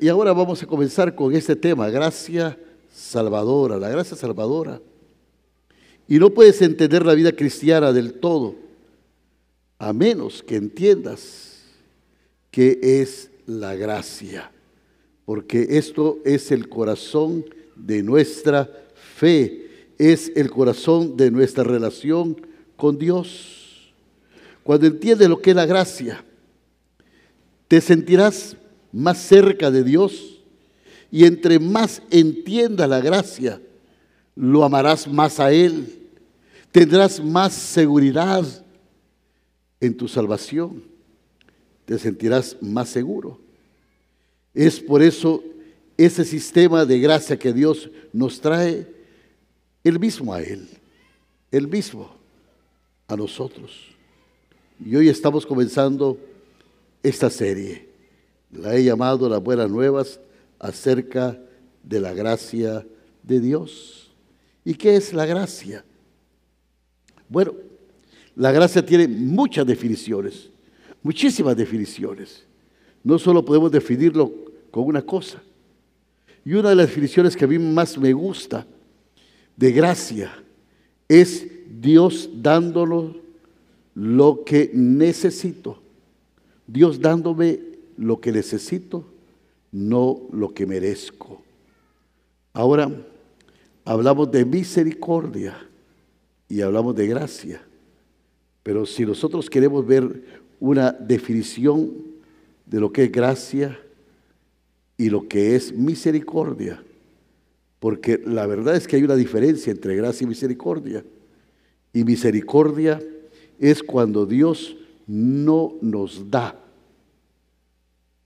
Y, ahora vamos a comenzar con este tema, gracia salvadora, la gracia salvadora. Y no puedes entender la vida cristiana del todo, a menos que entiendas qué es la gracia, porque esto es el corazón de nuestra fe, es el corazón de nuestra relación con Dios. Cuando entiendes lo que es la gracia, te sentirás más cerca de Dios y entre más entienda la gracia, lo amarás más a Él. Tendrás más seguridad en tu salvación. Te sentirás más seguro. Es por eso ese sistema de gracia que Dios nos trae, el mismo a Él, el mismo a nosotros. Y hoy estamos comenzando esta serie. La he llamado las buenas nuevas acerca de la gracia de Dios. ¿Y qué es la gracia? Bueno, la gracia tiene muchas definiciones, muchísimas definiciones. No solo podemos definirlo con una cosa. Y una de las definiciones que a mí más me gusta de gracia es Dios dándolo lo que necesito. Dios dándome lo que necesito, no lo que merezco. Ahora hablamos de misericordia y hablamos de gracia. Pero si nosotros queremos ver una definición de lo que es gracia y lo que es misericordia, porque la verdad es que hay una diferencia entre gracia y misericordia. Y misericordia es cuando Dios no nos da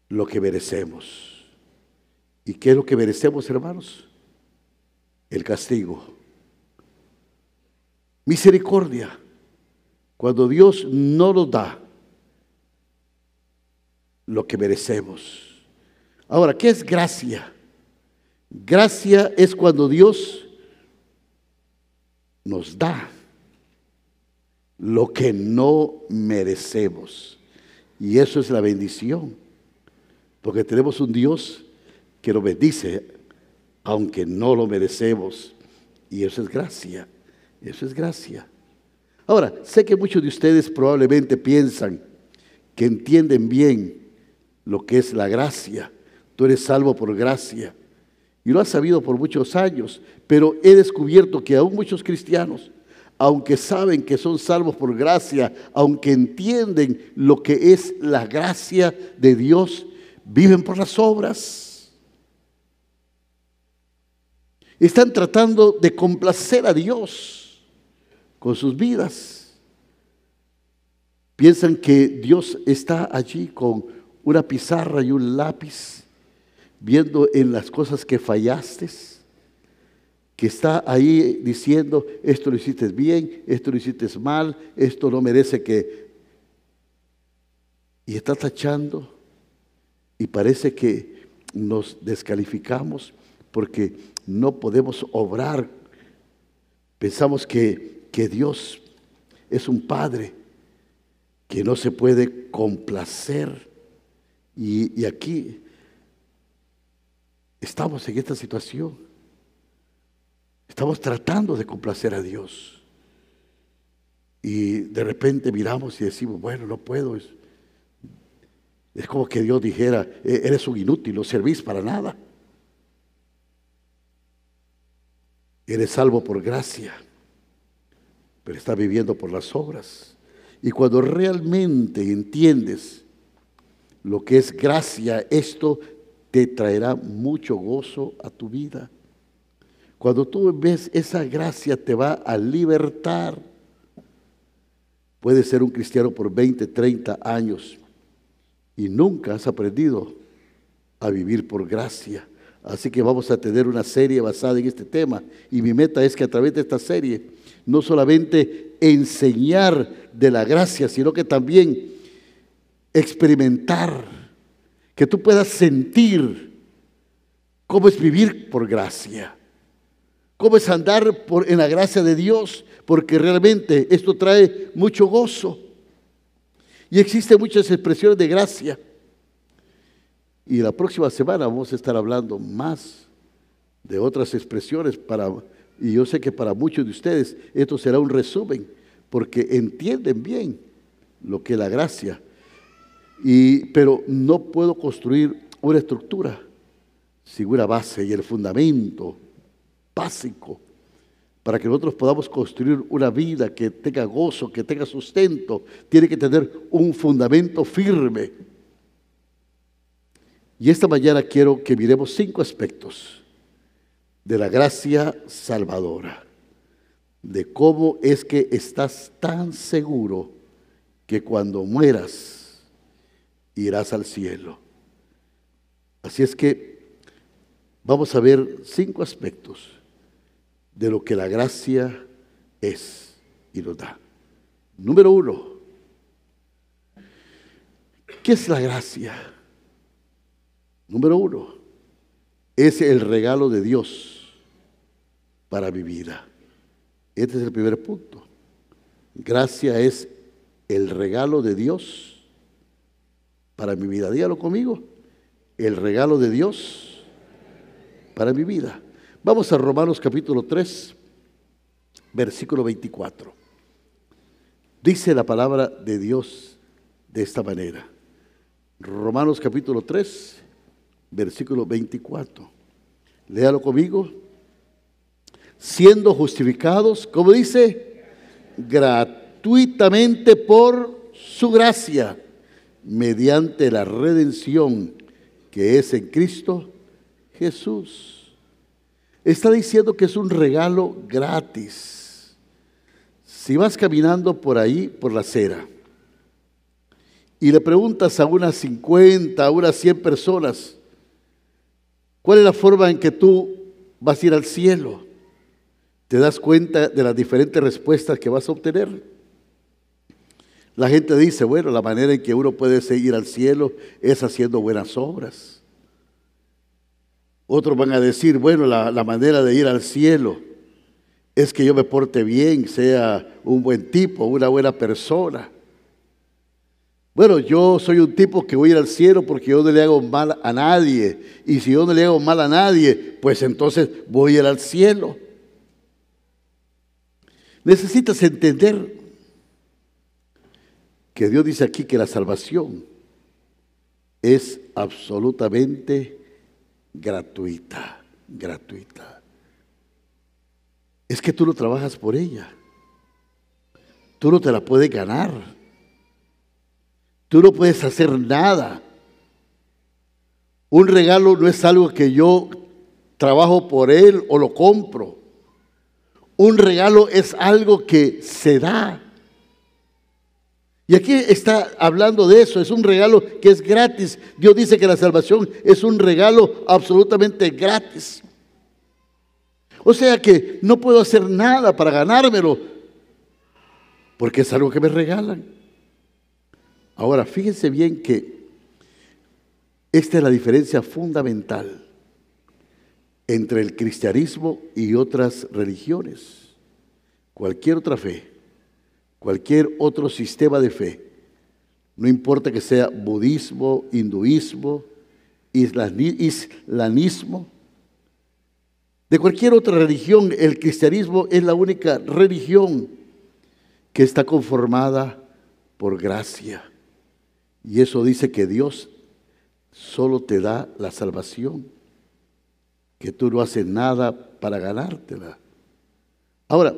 lo que merecemos. ¿Y qué es lo que merecemos, hermanos? El castigo. Misericordia. Cuando Dios no nos da lo que merecemos. Ahora, ¿qué es gracia? Gracia es cuando Dios nos da lo que no merecemos. Y eso es la bendición. Porque tenemos un Dios que nos bendice, aunque no lo merecemos. Y eso es gracia. Eso es gracia. Ahora, sé que muchos de ustedes probablemente piensan que entienden bien lo que es la gracia. Tú eres salvo por gracia. Y lo has sabido por muchos años, pero he descubierto que aún muchos cristianos, aunque saben que son salvos por gracia, aunque entienden lo que es la gracia de Dios, viven por las obras. Están tratando de complacer a Dios con sus vidas. Piensan que Dios está allí con una pizarra y un lápiz, viendo en las cosas que fallaste, que está ahí diciendo, esto lo hiciste bien, esto lo hiciste mal, esto no merece que... Y está tachando y parece que nos descalificamos porque no podemos obrar. Pensamos que, que Dios es un Padre que no se puede complacer. Y, aquí estamos en esta situación. Estamos tratando de complacer a Dios. Y de repente miramos y decimos, bueno, no puedo. Es como que Dios dijera, e-, eres un inútil, no servís para nada. Eres salvo por gracia, pero estás viviendo por las obras. Y cuando realmente entiendes lo que es gracia, esto te traerá mucho gozo a tu vida. Cuando tú ves esa gracia te va a libertar. Puedes ser un cristiano por 20, 30 años y nunca has aprendido a vivir por gracia. Así que vamos a tener una serie basada en este tema y mi meta es que a través de esta serie no solamente enseñar de la gracia, sino que también experimentar, que tú puedas sentir cómo es vivir por gracia, cómo es andar en la gracia de Dios, porque realmente esto trae mucho gozo. Y existen muchas expresiones de gracia. Y la próxima semana vamos a estar hablando más de otras expresiones para y yo sé que para muchos de ustedes esto será un resumen porque entienden bien lo que es la gracia. Y pero no puedo construir una estructura sin una base y el fundamento básico para que nosotros podamos construir una vida que tenga gozo, que tenga sustento, tiene que tener un fundamento firme. Y esta mañana quiero que miremos cinco aspectos de la gracia salvadora, de cómo es que estás tan seguro que cuando mueras irás al cielo. Así es que vamos a ver cinco aspectos de lo que la gracia es y nos da. Número uno, ¿qué es la gracia? Número uno, es el regalo de Dios para mi vida. Este es el primer punto. Gracia es el regalo de Dios para mi vida. Dígalo conmigo. El regalo de Dios para mi vida. Vamos a Romanos capítulo 3, versículo 24. Dice la palabra de Dios de esta manera. Romanos capítulo 3, versículo 24. Léalo conmigo. Siendo justificados, como dice, gratuitamente por su gracia, mediante la redención que es en Cristo Jesús Está diciendo que es un regalo gratis. Si vas caminando por ahí, por la acera, y le preguntas a unas 50, a unas 100 personas, ¿cuál es la forma en que tú vas a ir al cielo? Te das cuenta de las diferentes respuestas que vas a obtener. La gente dice, bueno, la manera en que uno puede seguir al cielo es haciendo buenas obras. Otros van a decir, bueno, la, manera de ir al cielo es que yo me porte bien, sea un buen tipo, una buena persona. Bueno, yo soy un tipo que voy a ir al cielo porque yo no le hago mal a nadie. Y si yo no le hago mal a nadie, pues entonces voy a ir al cielo. Necesitas entender que Dios dice aquí que la salvación es absolutamente gratuita, gratuita. Es que tú no trabajas por ella. Tú no te la puedes ganar. Tú no puedes hacer nada. Un regalo no es algo que yo trabajo por él o lo compro. Un regalo es algo que se da. Y aquí está hablando de eso, es un regalo que es gratis. Dios dice que la salvación es un regalo absolutamente gratis. O sea que no puedo hacer nada para ganármelo, porque es algo que me regalan. Ahora, fíjense bien que esta es la diferencia fundamental entre el cristianismo y otras religiones, cualquier otra fe cualquier otro sistema de fe, no importa que sea budismo, hinduismo, islamismo, de cualquier otra religión, el cristianismo es la única religión que está conformada por gracia. Y eso dice que Dios solo te da la salvación, que tú no haces nada para ganártela. Ahora,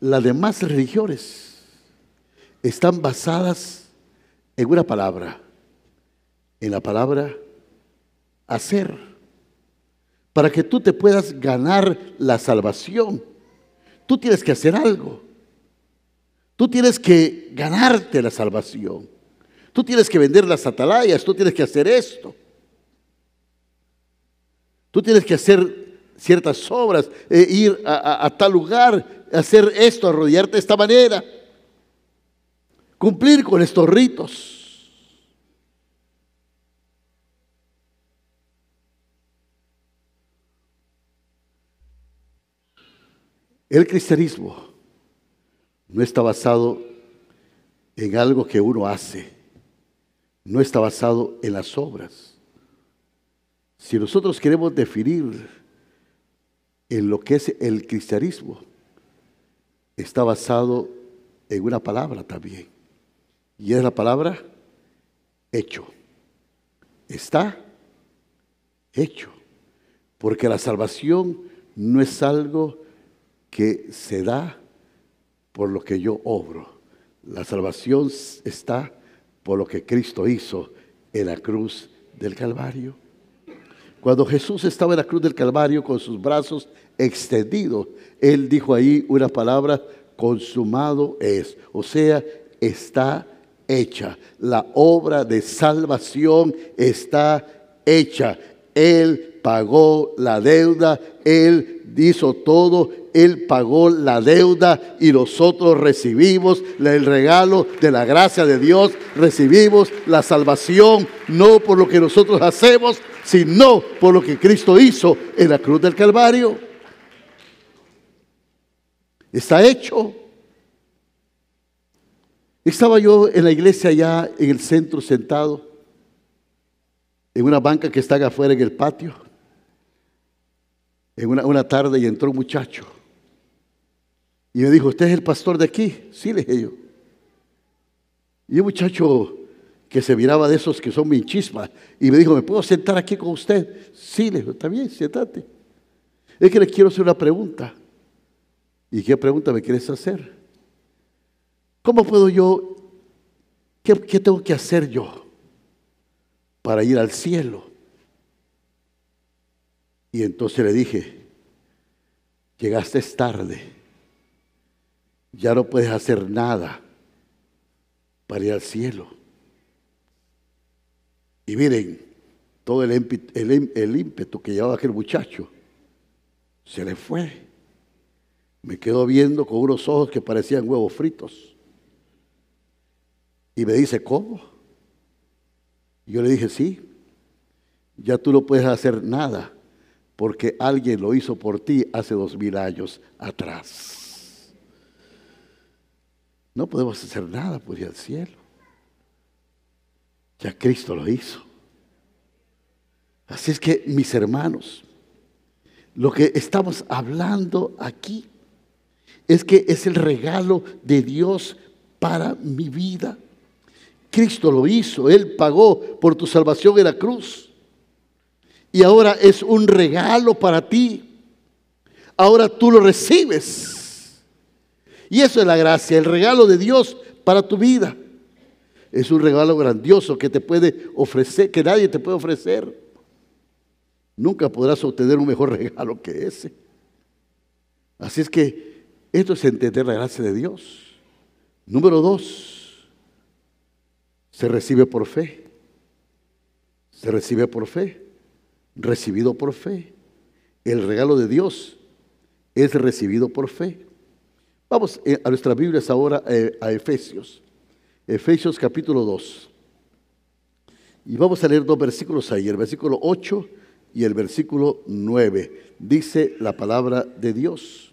las demás religiones, están basadas en una palabra, en la palabra hacer, para que tú te puedas ganar la salvación. Tú tienes que hacer algo. Tú tienes que ganarte la salvación. Tú tienes que vender las atalayas, tú tienes que hacer esto. Tú tienes que hacer ciertas obras, e ir a, tal lugar hacer esto, arrodillarte de esta manera, cumplir con estos ritos. El cristianismo no está basado en algo que uno hace, no está basado en las obras. Si nosotros queremos definir en lo que es el cristianismo, está basado en una palabra también. Y es la palabra hecho. Está hecho. Porque la salvación no es algo que se da por lo que yo obro. La salvación está por lo que Cristo hizo en la cruz del Calvario. Cuando Jesús estaba en la cruz del Calvario con sus brazos extendidos, Él dijo ahí una palabra, consumado es, o sea, está hecha. La obra de salvación está hecha. Él pagó la deuda, Él hizo todo, Él pagó la deuda y nosotros recibimos el regalo de la gracia de Dios, recibimos la salvación, no por lo que nosotros hacemos, sino por lo que Cristo hizo en la cruz del Calvario. Está hecho. Estaba yo en la iglesia allá en el centro sentado, en una banca que está afuera en el patio, en una, una tarde y entró un muchacho. Y me dijo, ¿usted es el pastor de aquí? Sí, le dije yo. Y un muchacho que se miraba de esos que son chispa y me dijo, ¿me puedo sentar aquí con usted? Sí, le dijo, está bien, siéntate. Es que le quiero hacer una pregunta. ¿Y qué pregunta me quieres hacer? ¿Cómo puedo yo, qué, qué tengo que hacer yo para ir al cielo? Y entonces le dije, llegaste tarde, ya no puedes hacer nada para ir al cielo. Y miren, todo el, ímpetu que llevaba aquel muchacho se le fue. Me quedó viendo con unos ojos que parecían huevos fritos. Y me dice, ¿cómo? yo le dije, sí, ya tú no puedes hacer nada porque alguien lo hizo por ti hace dos mil años atrás. No podemos hacer nada por ir al cielo. Ya Cristo lo hizo. Así es que, mis hermanos, lo que estamos hablando aquí es que es el regalo de Dios para mi vida. Cristo lo hizo, Él pagó por tu salvación en la cruz. Y ahora es un regalo para ti. Ahora tú lo recibes. Y eso es la gracia, el regalo de Dios para tu vida. Es un regalo grandioso que te puede ofrecer, que nadie te puede ofrecer. Nunca podrás obtener un mejor regalo que ese. Así es que esto es entender la gracia de Dios. Número dos, se recibe por fe. Se recibe por fe. Recibido por fe. El regalo de Dios es recibido por fe. Vamos eh, a nuestras Biblias ahora eh, a Efesios. Efesios capítulo 2. Y vamos a leer dos versículos ahí, el versículo 8 y el versículo 9. Dice la palabra de Dios.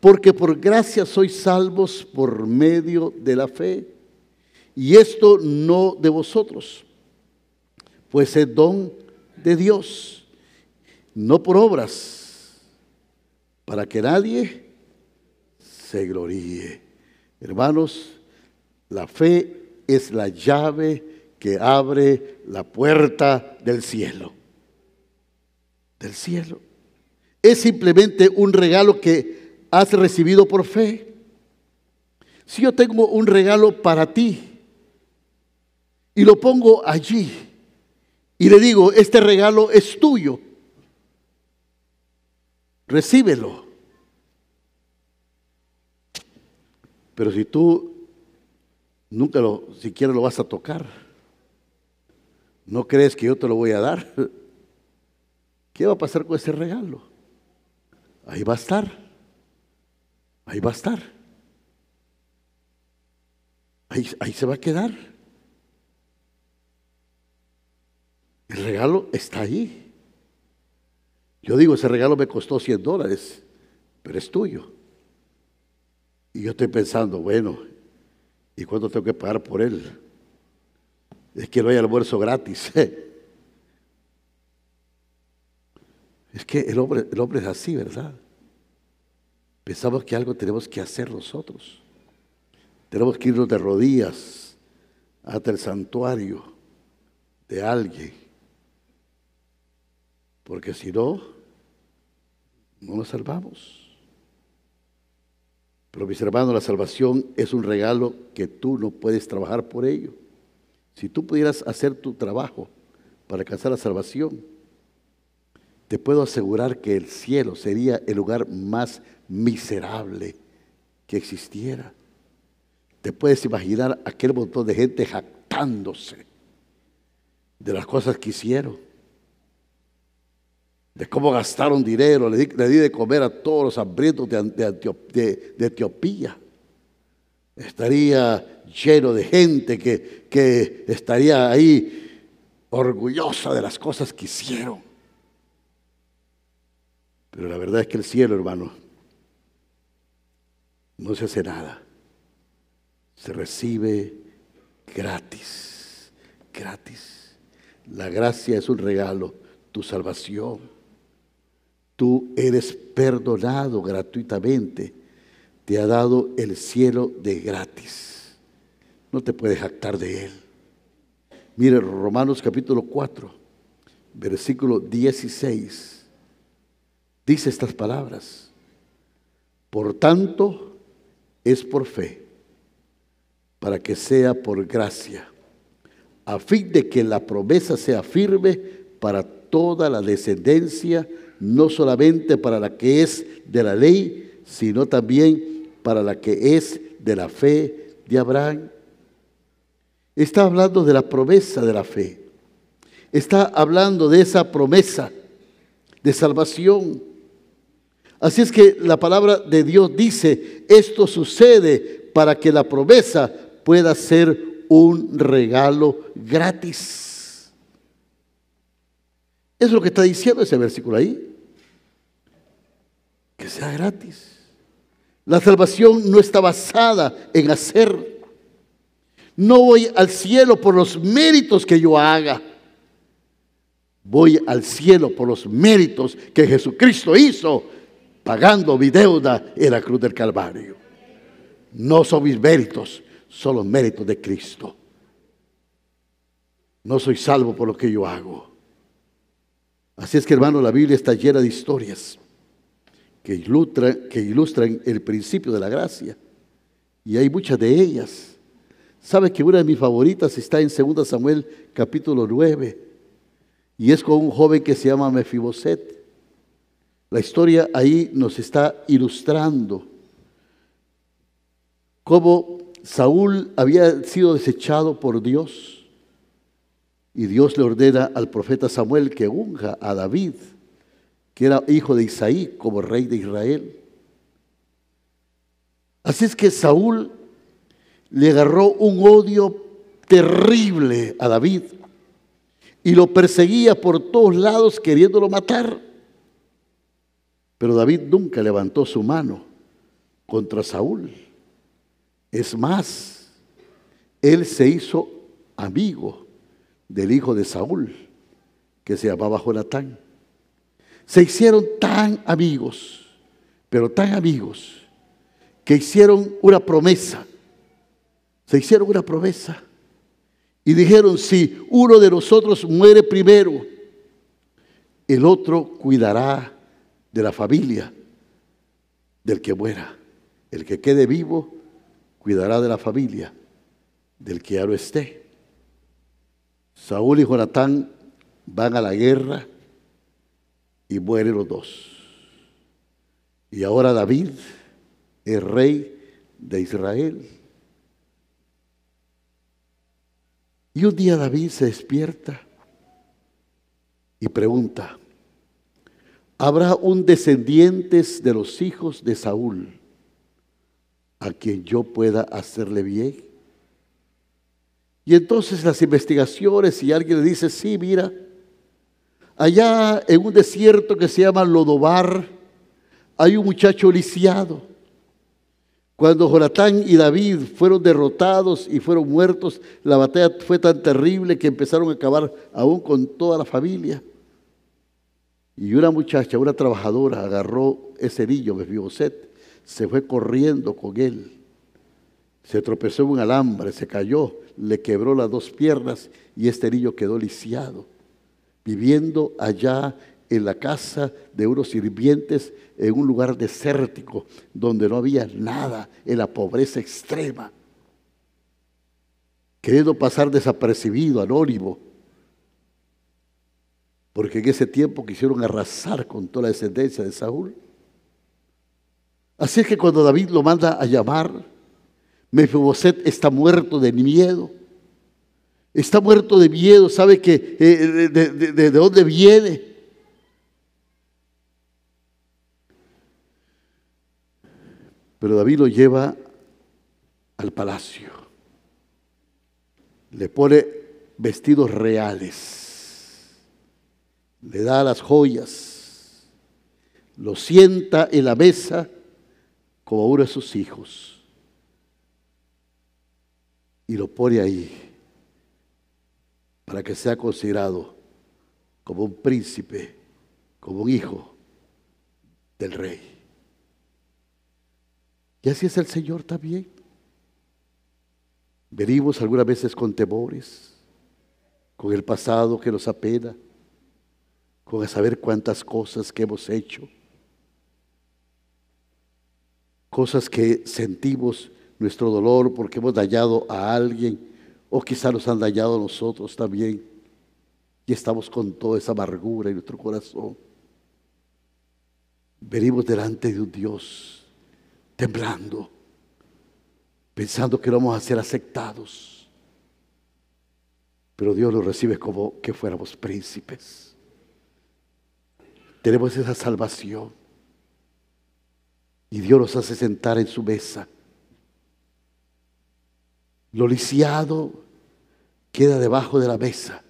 Porque por gracia sois salvos por medio de la fe. Y esto no de vosotros, pues es don de Dios, no por obras, para que nadie se gloríe. Hermanos, la fe es la llave que abre la puerta del cielo. Del cielo. Es simplemente un regalo que has recibido por fe. Si yo tengo un regalo para ti y lo pongo allí y le digo, este regalo es tuyo, recíbelo. Pero si tú nunca lo, siquiera lo vas a tocar. ¿No crees que yo te lo voy a dar? ¿Qué va a pasar con ese regalo? Ahí va a estar. ahí va a estar. Ahí, ahí se va a quedar. El regalo está ahí. Yo digo, ese regalo me costó 100 dólares, pero es tuyo. Y yo estoy pensando, bueno, ¿y cuánto tengo que pagar por él? Es que no hay almuerzo gratis. Es que el hombre, el hombre es así, ¿verdad? Pensamos que algo tenemos que hacer nosotros. Tenemos que irnos de rodillas hasta el santuario de alguien. Porque si no, no nos salvamos. Pero mis hermanos, la salvación es un regalo que tú no puedes trabajar por ello. Si tú pudieras hacer tu trabajo para alcanzar la salvación, te puedo asegurar que el cielo sería el lugar más miserable que existiera. Te puedes imaginar aquel montón de gente jactándose de las cosas que hicieron, de cómo gastaron dinero, le di, de comer a todos los hambrientos de, Etiopía. Estaría lleno de gente que, que estaría ahí orgullosa de las cosas que hicieron. Pero la verdad es que el cielo, hermano, no se hace nada. Se recibe gratis, gratis. La gracia es un regalo, tu salvación. Tú eres perdonado gratuitamente. Te ha dado el cielo de gratis. No te puedes jactar de él. Mire, Romanos capítulo 4, versículo 16 dice estas palabras. Por tanto, es por fe, para que sea por gracia, a fin de que la promesa sea firme para toda la descendencia, no solamente para la que es de la ley, sino también para la que es de la fe de Abraham. Está hablando de la promesa de la fe. Está hablando de esa promesa de salvación Así es que la palabra de Dios dice, esto sucede para que la promesa pueda ser un regalo gratis. Es lo que está diciendo ese versículo ahí. Que sea gratis. La salvación no está basada en hacer. No voy al cielo por los méritos que yo haga. Voy al cielo por los méritos que Jesucristo hizo pagando mi deuda en la cruz del Calvario. No son mis méritos, son los méritos de Cristo. No soy salvo por lo que yo hago. Así es que hermano, la Biblia está llena de historias que ilustran, que ilustran el principio de la gracia. Y hay muchas de ellas. ¿Sabe que una de mis favoritas está en 2 Samuel capítulo 9? Y es con un joven que se llama Mefiboset. La historia ahí nos está ilustrando cómo Saúl había sido desechado por Dios y Dios le ordena al profeta Samuel que unja a David, que era hijo de Isaí, como rey de Israel. Así es que Saúl le agarró un odio terrible a David y lo perseguía por todos lados queriéndolo matar. Pero David nunca levantó su mano contra Saúl. Es más, él se hizo amigo del hijo de Saúl, que se llamaba Jonatán. Se hicieron tan amigos, pero tan amigos, que hicieron una promesa. Se hicieron una promesa. Y dijeron, si uno de nosotros muere primero, el otro cuidará de la familia del que muera. El que quede vivo cuidará de la familia del que ya no esté. Saúl y Jonatán van a la guerra y mueren los dos. Y ahora David es rey de Israel. Y un día David se despierta y pregunta, habrá un descendiente de los hijos de Saúl a quien yo pueda hacerle bien. Y entonces las investigaciones, y alguien le dice, sí, mira, allá en un desierto que se llama Lodobar, hay un muchacho lisiado. Cuando Jonatán y David fueron derrotados y fueron muertos, la batalla fue tan terrible que empezaron a acabar aún con toda la familia. Y una muchacha, una trabajadora, agarró ese niño, se fue corriendo con él. Se tropezó en un alambre, se cayó, le quebró las dos piernas y este niño quedó lisiado, viviendo allá en la casa de unos sirvientes en un lugar desértico donde no había nada, en la pobreza extrema. Queriendo pasar desapercibido, anónimo, porque en ese tiempo quisieron arrasar con toda la descendencia de Saúl. Así es que cuando David lo manda a llamar, Mefiboset está muerto de miedo. Está muerto de miedo, sabe que eh, de dónde viene. Pero David lo lleva al palacio. Le pone vestidos reales. Le da las joyas. Lo sienta en la mesa como uno de sus hijos. Y lo pone ahí para que sea considerado como un príncipe, como un hijo del rey. Y así es el Señor también. Venimos algunas veces con temores, con el pasado que nos apena, con saber cuántas cosas que hemos hecho, cosas que sentimos nuestro dolor porque hemos dañado a alguien o quizá nos han dañado nosotros también y estamos con toda esa amargura en nuestro corazón. Venimos delante de un Dios temblando, pensando que no vamos a ser aceptados. Pero Dios nos recibe como que fuéramos príncipes. Tenemos esa salvación. Y Dios nos hace sentar en su mesa. Lo lisiado queda debajo de la mesa.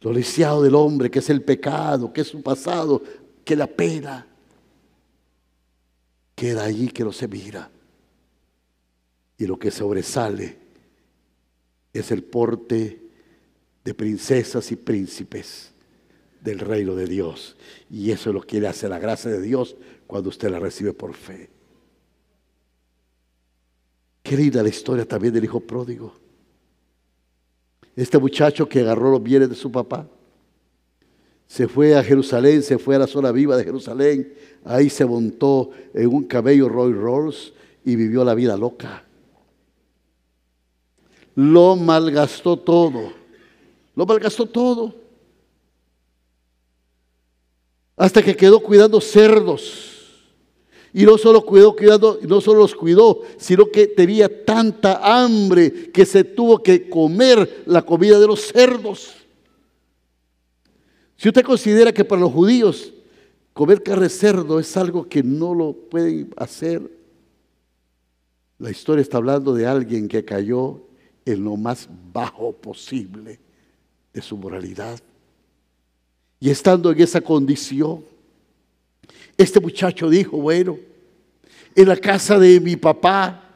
Lo lisiado del hombre, que es el pecado, que es su pasado, que la pena queda allí que no se mira. Y lo que sobresale es el porte de princesas y príncipes del reino de Dios. Y eso es lo que le hace la gracia de Dios cuando usted la recibe por fe. Qué linda la historia también del hijo pródigo. Este muchacho que agarró los bienes de su papá, se fue a Jerusalén, se fue a la zona viva de Jerusalén, ahí se montó en un cabello Roy Rolls y vivió la vida loca. Lo malgastó todo, lo malgastó todo. Hasta que quedó cuidando cerdos. Y no solo cuidó, cuidando, no solo los cuidó, sino que tenía tanta hambre que se tuvo que comer la comida de los cerdos. Si usted considera que para los judíos comer carne cerdo es algo que no lo pueden hacer, la historia está hablando de alguien que cayó en lo más bajo posible de su moralidad. Y estando en esa condición, este muchacho dijo, bueno, en la casa de mi papá,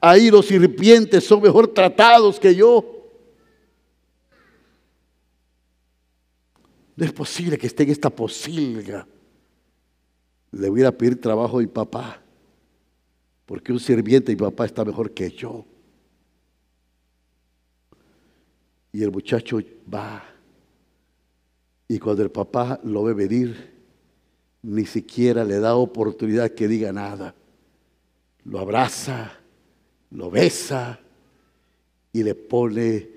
ahí los sirvientes son mejor tratados que yo. No es posible que esté en esta posilga. Le voy a pedir trabajo a mi papá, porque un sirviente de mi papá está mejor que yo. Y el muchacho va. Y cuando el papá lo ve venir, ni siquiera le da oportunidad que diga nada. Lo abraza, lo besa y le pone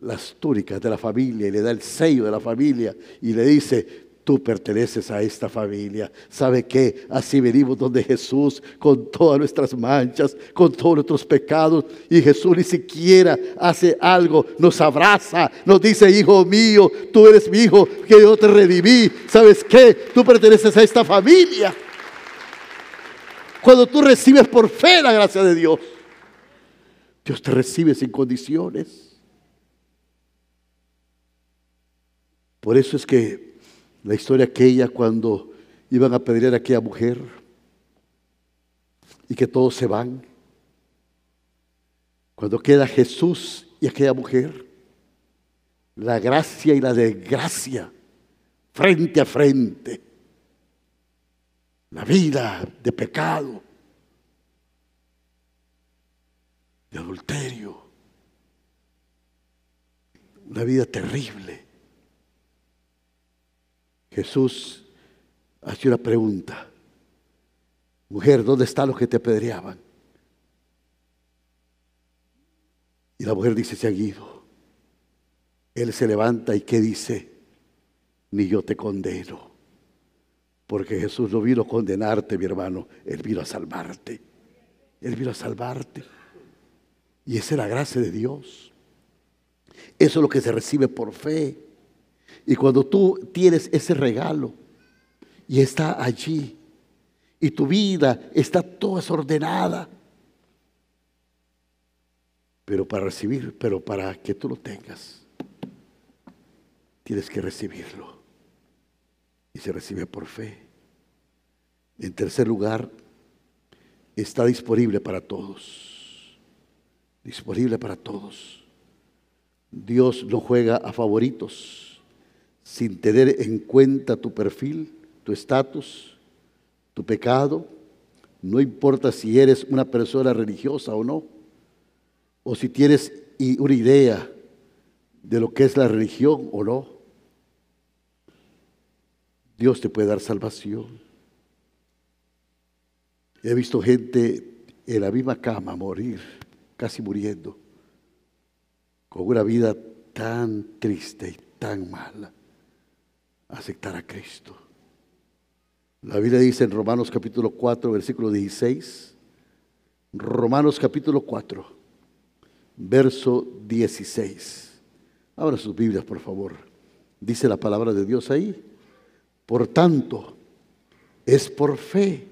las túnicas de la familia y le da el sello de la familia y le dice, tú perteneces a esta familia. ¿Sabe qué? Así venimos donde Jesús con todas nuestras manchas, con todos nuestros pecados y Jesús ni siquiera hace algo, nos abraza, nos dice, hijo mío, tú eres mi hijo, que yo te redimí. ¿Sabes qué? Tú perteneces a esta familia. Cuando tú recibes por fe la gracia de Dios, Dios te recibe sin condiciones. Por eso es que la historia aquella cuando iban a pedir a aquella mujer y que todos se van, cuando queda Jesús y aquella mujer, la gracia y la desgracia frente a frente, la vida de pecado, de adulterio, una vida terrible. Jesús hace una pregunta. Mujer, ¿dónde están los que te apedreaban? Y la mujer dice, se han ido. Él se levanta y ¿qué dice? Ni yo te condeno. Porque Jesús no vino a condenarte, mi hermano. Él vino a salvarte. Él vino a salvarte. Y esa es la gracia de Dios. Eso es lo que se recibe por fe. Y cuando tú tienes ese regalo y está allí, y tu vida está toda desordenada, pero para recibir, pero para que tú lo tengas, tienes que recibirlo. Y se recibe por fe. En tercer lugar, está disponible para todos. Disponible para todos. Dios no juega a favoritos sin tener en cuenta tu perfil, tu estatus, tu pecado. No importa si eres una persona religiosa o no o si tienes una idea de lo que es la religión o no, Dios te puede dar salvación. He visto gente en la misma cama morir, casi muriendo, con una vida tan triste y tan mala, aceptar a Cristo. La Biblia dice en Romanos capítulo 4, versículo 16, Romanos capítulo 4, verso 16. Abra sus Biblias, por favor. Dice la palabra de Dios ahí. Por tanto, es por fe,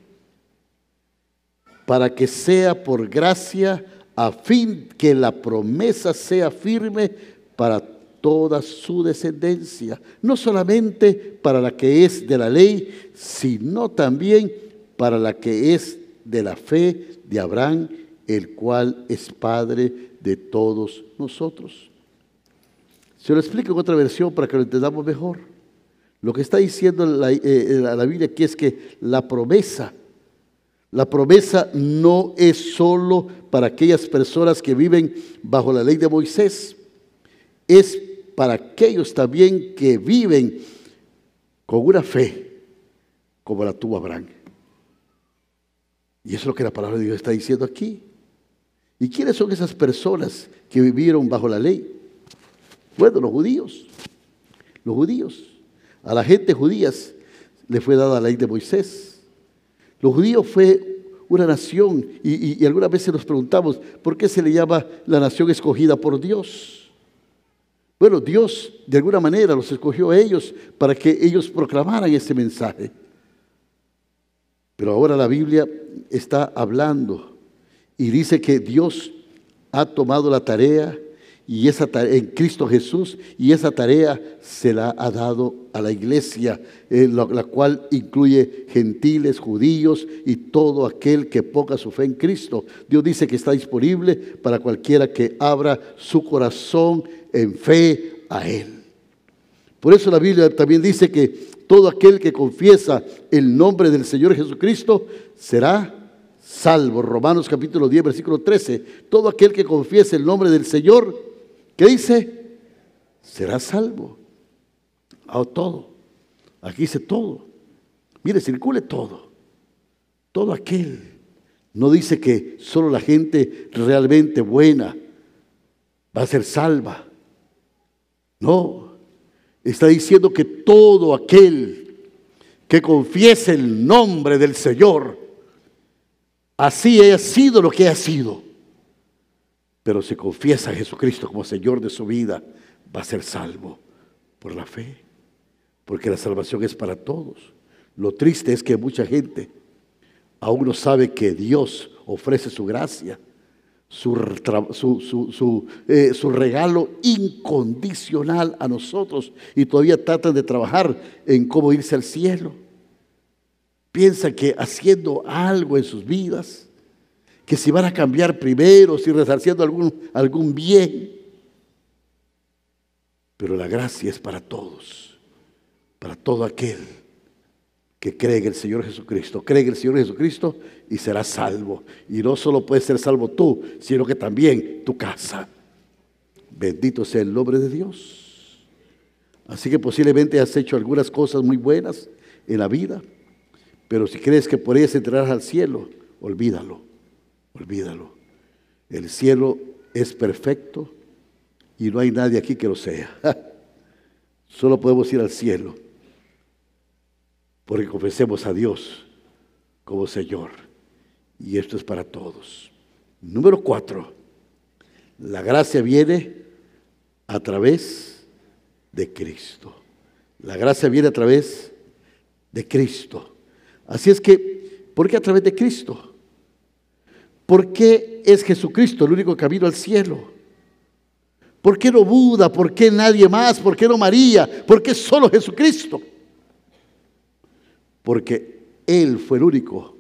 para que sea por gracia, a fin que la promesa sea firme para toda su descendencia, no solamente para la que es de la ley, sino también para la que es de la fe de Abraham, el cual es Padre de todos nosotros. Se lo explico en otra versión para que lo entendamos mejor. Lo que está diciendo la, eh, la Biblia aquí es que la promesa, la promesa no es solo para aquellas personas que viven bajo la ley de Moisés, es para aquellos también que viven con una fe como la tuvo Abraham. Y eso es lo que la palabra de Dios está diciendo aquí. ¿Y quiénes son esas personas que vivieron bajo la ley? Bueno, los judíos. Los judíos. A la gente judía le fue dada la ley de Moisés. Los judíos fue una nación y, y, algunas veces nos preguntamos, ¿por qué se le llama la nación escogida por Dios? Bueno, Dios de alguna manera los escogió a ellos para que ellos proclamaran ese mensaje. Pero ahora la Biblia está hablando y dice que Dios ha tomado la tarea y esa tarea, en Cristo Jesús y esa tarea se la ha dado a la iglesia, eh, la, la, cual incluye gentiles, judíos y todo aquel que ponga su fe en Cristo. Dios dice que está disponible para cualquiera que abra su corazón en fe a Él. Por eso la Biblia también dice que todo aquel que confiesa el nombre del Señor Jesucristo será salvo. Romanos capítulo 10, versículo 13. Todo aquel que confiese el nombre del Señor, ¿qué dice? Será salvo. A todo. Aquí dice todo. Mire, circule todo. Todo aquel. No dice que solo la gente realmente buena va a ser salva. No. Está diciendo que todo aquel que confiese el nombre del Señor Así haya sido lo que ha sido. Pero si confiesa a Jesucristo como Señor de su vida, va a ser salvo por la fe. Porque la salvación es para todos. Lo triste es que mucha gente aún no sabe que Dios ofrece su gracia, su, eh, su, regalo incondicional a nosotros y todavía tratan de trabajar en cómo irse al cielo. Piensa que haciendo algo en sus vidas, que si van a cambiar primero, si resarciendo algún bien. Pero la gracia es para todos, para todo aquel que cree en el Señor Jesucristo. Cree en el Señor Jesucristo y será salvo. Y no solo puedes ser salvo tú, sino que también tu casa. Bendito sea el nombre de Dios. Así que posiblemente has hecho algunas cosas muy buenas en la vida, pero si crees que por ellas entrarás al cielo, olvídalo. Olvídalo. El cielo es perfecto y no hay nadie aquí que lo sea. Solo podemos ir al cielo porque confesemos a Dios como Señor. Y esto es para todos. Número cuatro, la gracia viene a través de Cristo. La gracia viene a través de Cristo. Así es que, ¿por qué a través de Cristo? ¿Por qué es Jesucristo el único camino al cielo? ¿Por qué no Buda? ¿Por qué nadie más? ¿Por qué no María? ¿Por qué solo Jesucristo? Porque Él fue el único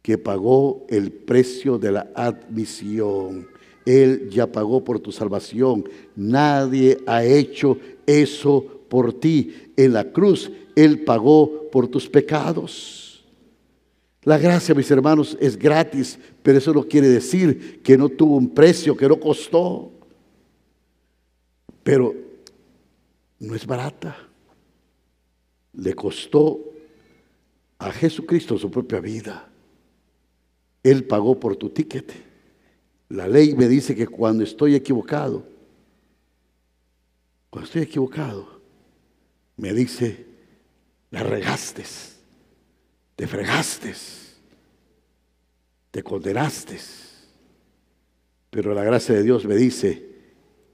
que pagó el precio de la admisión. Él ya pagó por tu salvación. Nadie ha hecho eso por ti. En la cruz Él pagó por tus pecados. La gracia, mis hermanos, es gratis, pero eso no quiere decir que no tuvo un precio, que no costó. Pero no es barata. Le costó a Jesucristo su propia vida. Él pagó por tu ticket. La ley me dice que cuando estoy equivocado, cuando estoy equivocado, me dice, la regaste te fregaste, te condenaste. Pero la gracia de Dios me dice,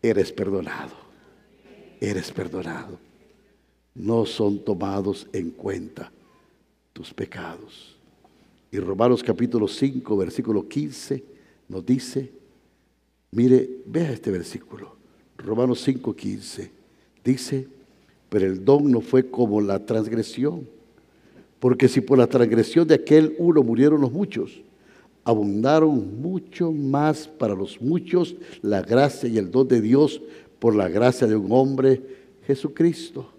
eres perdonado, eres perdonado. No son tomados en cuenta tus pecados. Y Romanos capítulo 5, versículo 15 nos dice, mire, vea este versículo, Romanos 5, 15, dice, pero el don no fue como la transgresión porque si por la transgresión de aquel uno murieron los muchos, abundaron mucho más para los muchos la gracia y el don de Dios por la gracia de un hombre, Jesucristo.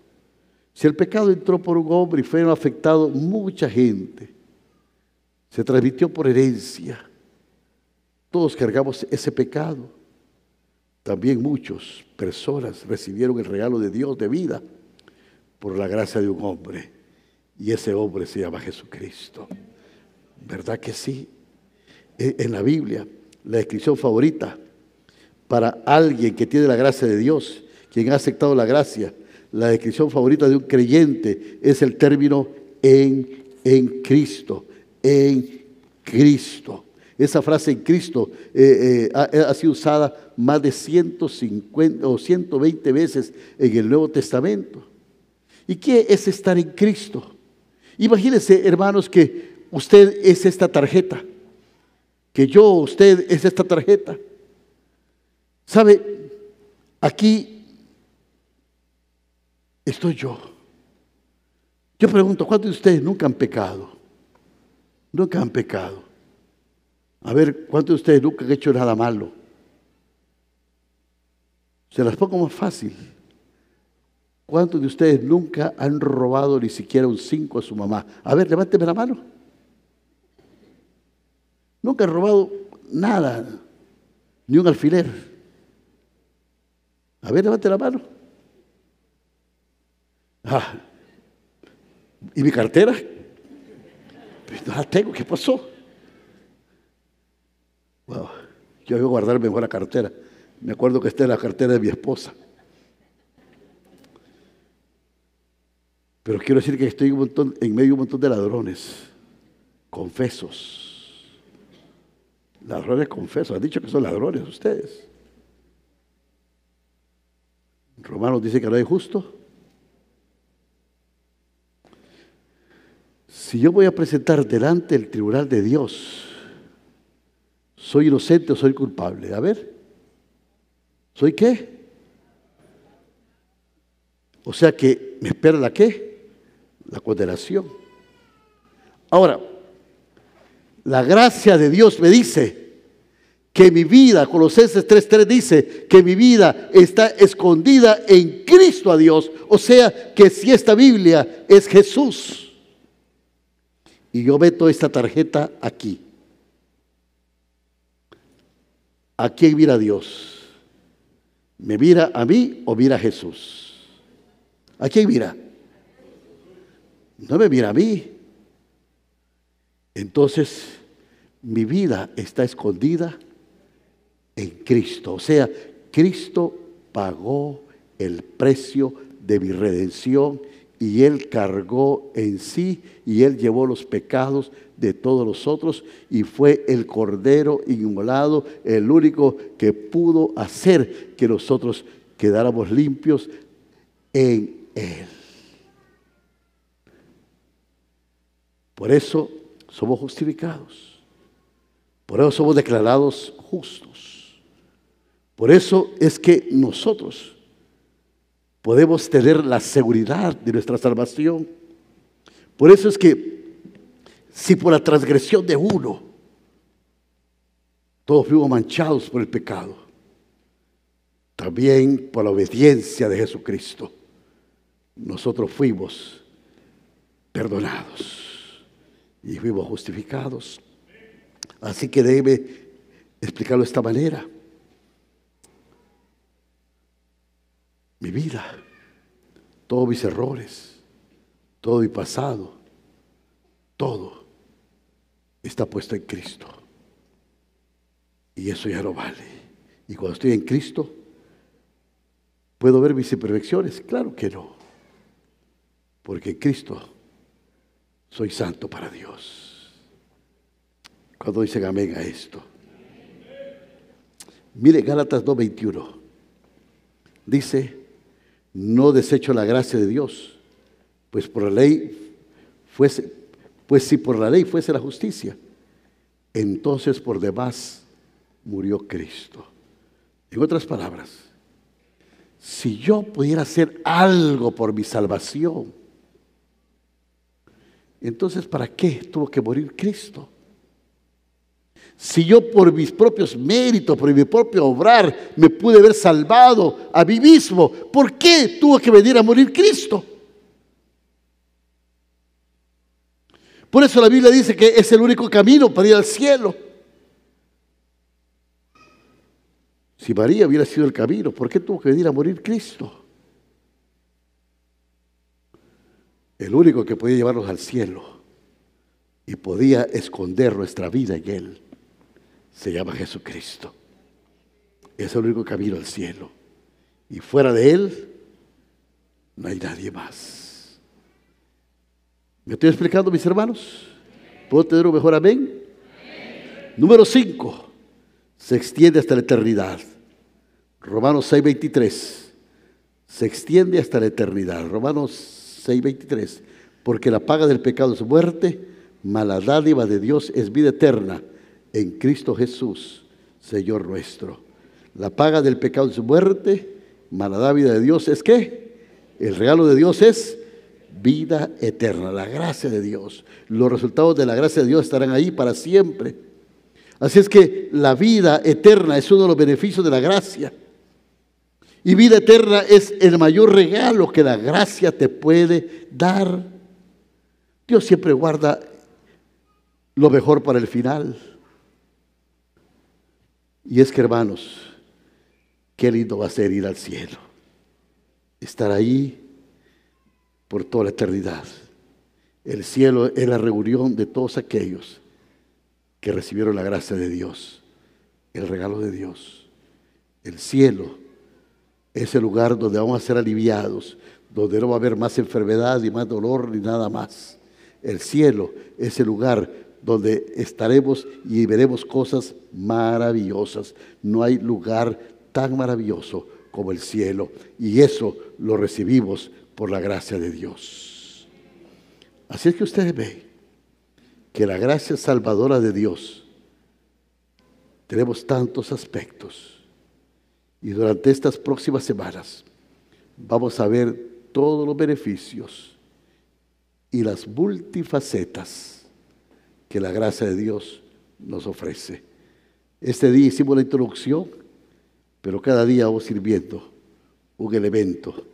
Si el pecado entró por un hombre y fueron afectados mucha gente, se transmitió por herencia. Todos cargamos ese pecado. También muchas personas recibieron el regalo de Dios de vida por la gracia de un hombre. Y ese hombre se llama Jesucristo. ¿Verdad que sí? E, en la Biblia, la descripción favorita para alguien que tiene la gracia de Dios, quien ha aceptado la gracia, la descripción favorita de un creyente es el término en, en Cristo, en Cristo. Esa frase en Cristo eh, eh, ha, ha, sido usada más de 150 o 120 veces en el Nuevo Testamento. ¿Y qué es estar en Cristo? Imagínense, hermanos, que usted es esta tarjeta, que yo, usted es esta tarjeta. ¿Sabe? Aquí estoy yo. Yo pregunto, ¿cuántos de ustedes nunca han pecado? Nunca han pecado. A ver, ¿cuántos de ustedes nunca han hecho nada malo? Se las pongo más fácil. ¿Cuántos de ustedes nunca han robado ni siquiera un cinco a su mamá? A ver, levánteme la mano. Nunca han robado nada, ni un alfiler. A ver, levante la mano. Ah, ¿Y mi cartera? No la tengo, ¿qué pasó? yo voy a guardar mejor la cartera. Me acuerdo que esta es la cartera de mi esposa. Pero quiero decir que estoy en medio de un montón de ladrones, confesos. Ladrones confesos. Han dicho que son ladrones ustedes. Romanos dice que no hay justo. Si yo voy a presentar delante del tribunal de Dios, ¿soy inocente o soy culpable? A ver, ¿soy qué? O sea que me espera la qué? La condenación. Ahora, la gracia de Dios me dice que mi vida, Colosenses 3.3 dice que mi vida está escondida en Cristo a Dios. O sea que si esta Biblia es Jesús y yo meto esta tarjeta aquí, ¿a quién mira Dios? ¿Me mira a mí o mira a Jesús? ¿A quién mira? No me mira a mí. Entonces, mi vida está escondida en Cristo. O sea, Cristo pagó el precio de mi redención y Él cargó en sí y Él llevó los pecados de todos los otros y fue el Cordero inmolado, el único que pudo hacer que nosotros quedáramos limpios en Él. Por eso somos justificados. Por eso somos declarados justos. Por eso es que nosotros podemos tener la seguridad de nuestra salvación. Por eso es que si por la transgresión de uno todos fuimos manchados por el pecado, también por la obediencia de Jesucristo, nosotros fuimos perdonados y fuimos justificados. Así que debe explicarlo de esta manera. Mi vida, todos mis errores, todo mi pasado, todo está puesto en Cristo. Y eso ya no vale. Y cuando estoy en Cristo, ¿puedo ver mis imperfecciones? Claro que no. Porque en Cristo soy santo para Dios. Cuando dicen amén a esto. Mire Gálatas 2.21. Dice, no desecho la gracia de Dios, pues por la ley fuese, pues si por la ley fuese la justicia, entonces por demás murió Cristo. En otras palabras, si yo pudiera hacer algo por mi salvación, entonces, ¿para qué tuvo que morir Cristo? Si yo por mis propios méritos, por mi propio obrar, me pude haber salvado a mí mismo, ¿por qué tuvo que venir a morir Cristo? Por eso la Biblia dice que es el único camino para ir al cielo. Si María hubiera sido el camino, ¿por qué tuvo que venir a morir Cristo? el único que podía llevarnos al cielo y podía esconder nuestra vida en Él, se llama Jesucristo. Es el único camino al cielo. Y fuera de Él, no hay nadie más. ¿Me estoy explicando, mis hermanos? ¿Puedo tener un mejor amén? Número 5. Se extiende hasta la eternidad. Romanos 6:23. Se extiende hasta la eternidad. Romanos 6:23, porque la paga del pecado es muerte, mala dádiva de Dios es vida eterna en Cristo Jesús, Señor nuestro. La paga del pecado es muerte, mala dádiva de Dios es qué? El regalo de Dios es vida eterna, la gracia de Dios. Los resultados de la gracia de Dios estarán ahí para siempre. Así es que la vida eterna es uno de los beneficios de la gracia. Y vida eterna es el mayor regalo que la gracia te puede dar. Dios siempre guarda lo mejor para el final. Y es que hermanos, qué lindo va a ser ir al cielo. Estar ahí por toda la eternidad. El cielo es la reunión de todos aquellos que recibieron la gracia de Dios, el regalo de Dios. El cielo es el lugar donde vamos a ser aliviados, donde no va a haber más enfermedad, ni más dolor, ni nada más. El cielo es el lugar donde estaremos y veremos cosas maravillosas. No hay lugar tan maravilloso como el cielo y eso lo recibimos por la gracia de Dios. Así es que ustedes ven que la gracia salvadora de Dios tenemos tantos aspectos. Y durante estas próximas semanas vamos a ver todos los beneficios y las multifacetas que la gracia de Dios nos ofrece. Este día hicimos la introducción, pero cada día vamos sirviendo un elemento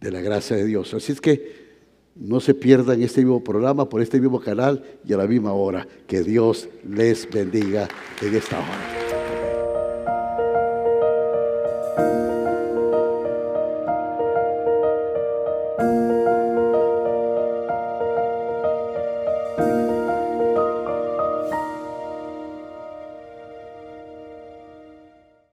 de la gracia de Dios. Así es que no se pierdan este mismo programa por este mismo canal y a la misma hora. Que Dios les bendiga en esta hora.